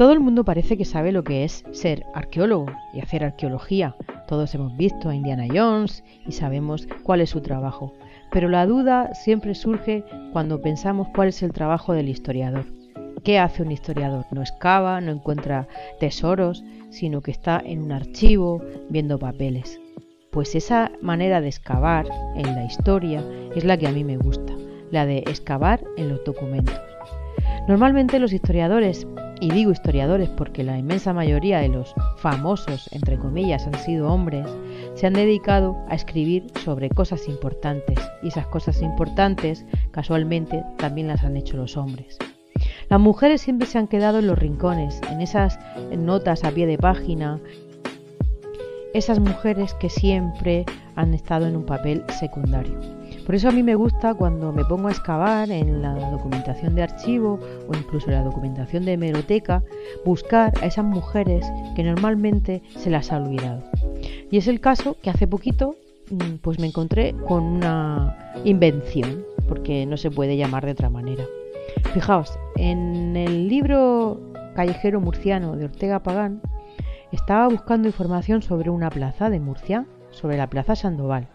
Todo el mundo parece que sabe lo que es ser arqueólogo y hacer arqueología. Todos hemos visto a Indiana Jones y sabemos cuál es su trabajo. Pero la duda siempre surge cuando pensamos cuál es el trabajo del historiador. ¿Qué hace un historiador? No excava, no encuentra tesoros, sino que está en un archivo viendo papeles. Pues esa manera de excavar en la historia es la que a mí me gusta, la de excavar en los documentos. Normalmente los historiadores, y digo historiadores porque la inmensa mayoría de los famosos, entre comillas, han sido hombres, se han dedicado a escribir sobre cosas importantes y esas cosas importantes casualmente también las han hecho los hombres. Las mujeres siempre se han quedado en los rincones, en esas notas a pie de página, esas mujeres que siempre han estado en un papel secundario. Por eso a mí me gusta cuando me pongo a excavar en la documentación de archivo o incluso en la documentación de hemeroteca, buscar a esas mujeres que normalmente se las ha olvidado. Y es el caso que hace poquito mm, pues me encontré con una invención, porque no se puede llamar de otra manera. Fijaos, en el libro Callejero Murciano de Ortega Pagán estaba buscando información sobre una plaza de Murcia, sobre la Plaza Sandoval.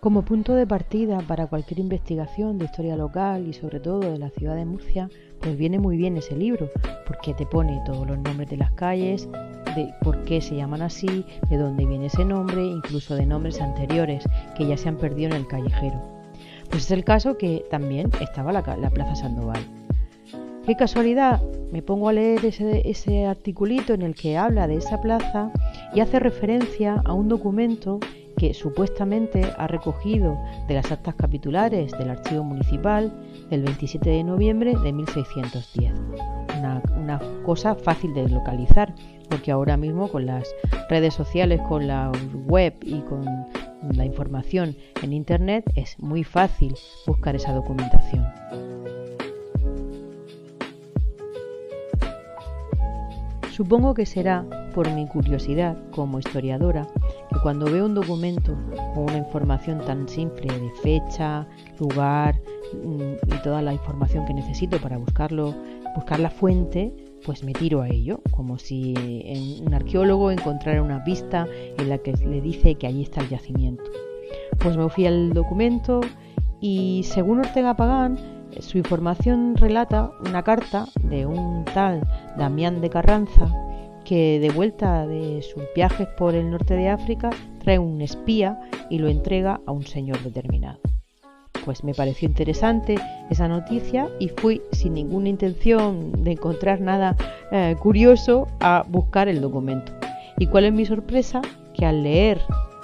Como punto de partida para cualquier investigación de historia local y sobre todo de la ciudad de Murcia, pues viene muy bien ese libro, porque te pone todos los nombres de las calles, de por qué se llaman así, de dónde viene ese nombre, incluso de nombres anteriores que ya se han perdido en el callejero. Pues es el caso que también estaba la, Plaza Sandoval. Qué casualidad, me pongo a leer ese, articulito en el que habla de esa plaza y hace referencia a un documento que supuestamente ha recogido de las actas capitulares del archivo municipal del 27 de noviembre de 1610. Una, una, cosa fácil de localizar, porque ahora mismo con las redes sociales, con la web y con la información en Internet es muy fácil buscar esa documentación. Supongo que será por mi curiosidad como historiadora cuando veo un documento con una información tan simple de fecha, lugar mm, y toda la información que necesito para buscarlo, buscar la fuente, pues me tiro a ello, como si un arqueólogo encontrara una pista en la que le dice que allí está el yacimiento. Pues me fui al documento y según Ortega Pagán, su información relata una carta de un tal Damián de Carranza que de vuelta de sus viajes por el norte de África trae un espía y lo entrega a un señor determinado. Pues me pareció interesante esa noticia y fui sin ninguna intención de encontrar nada eh, curioso a buscar el documento. ¿Y cuál es mi sorpresa? Que al leer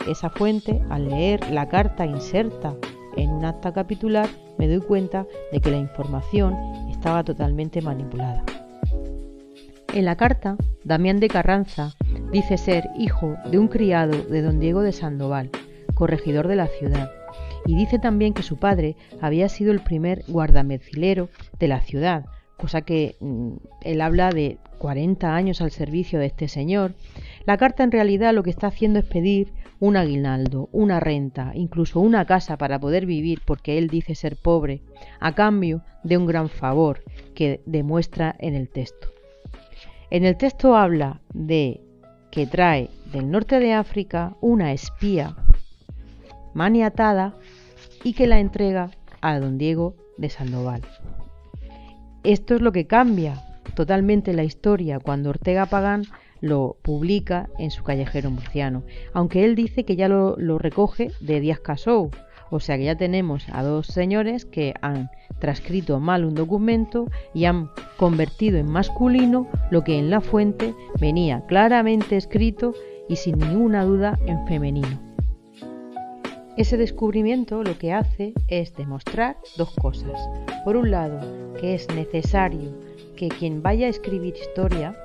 esa fuente, al leer la carta inserta en un acta capitular, me doy cuenta de que la información estaba totalmente manipulada. En la carta, Damián de Carranza dice ser hijo de un criado de don Diego de Sandoval, corregidor de la ciudad, y dice también que su padre había sido el primer guardamecilero de la ciudad, cosa que mm, él habla de 40 años al servicio de este señor. La carta en realidad lo que está haciendo es pedir un aguinaldo, una renta, incluso una casa para poder vivir porque él dice ser pobre, a cambio de un gran favor que demuestra en el texto. En el texto habla de que trae del norte de África una espía maniatada y que la entrega a don Diego de Sandoval. Esto es lo que cambia totalmente la historia cuando Ortega Pagán lo publica en su callejero murciano, aunque él dice que ya lo, recoge de Díaz Casou, o sea que ya tenemos a dos señores que han transcrito mal un documento y han convertido en masculino lo que en la fuente venía claramente escrito y sin ninguna duda en femenino. Ese descubrimiento lo que hace es demostrar dos cosas. Por un lado, que es necesario que quien vaya a escribir historia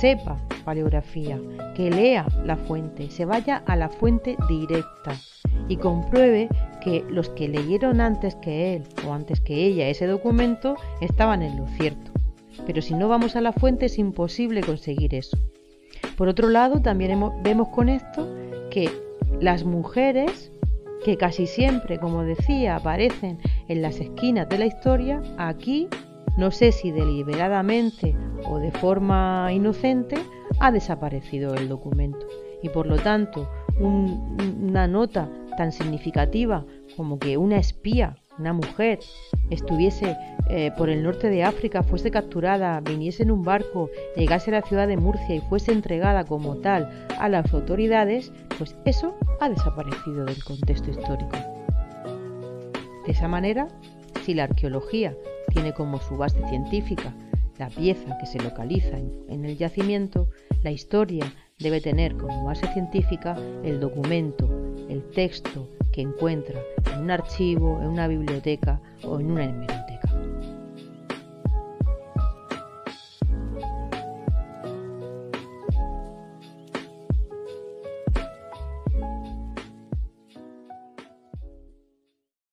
sepa paleografía, que lea la fuente, se vaya a la fuente directa y compruebe que los que leyeron antes que él o antes que ella ese documento estaban en lo cierto. Pero si no vamos a la fuente es imposible conseguir eso. Por otro lado, también vemos con esto que las mujeres que casi siempre, como decía, aparecen en las esquinas de la historia, aquí, no sé si deliberadamente o de forma inocente, ha desaparecido el documento. Y por lo tanto, una nota tan significativa como que una espía, una mujer, estuviese eh, por el norte de África, fuese capturada, viniese en un barco, llegase a la ciudad de Murcia y fuese entregada como tal a las autoridades, pues eso ha desaparecido del contexto histórico. De esa manera, si la arqueología tiene como su base científica la pieza que se localiza en el yacimiento, la historia debe tener como base científica el documento, el texto que encuentra en un archivo, en una biblioteca o en una hemeroteca.